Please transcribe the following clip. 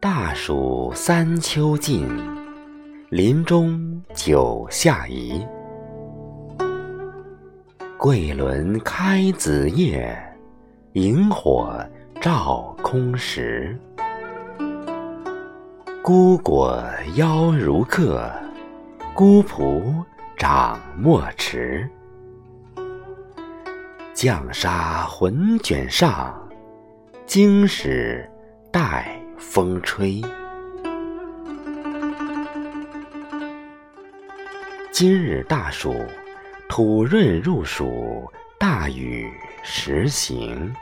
大暑三秋尽，林中九夏移。桂轮开子夜，萤火照空时。孤果邀如客，孤蒲长莫迟。绛纱浑卷上，经史待风吹。今日大暑，土润入暑，大雨时行。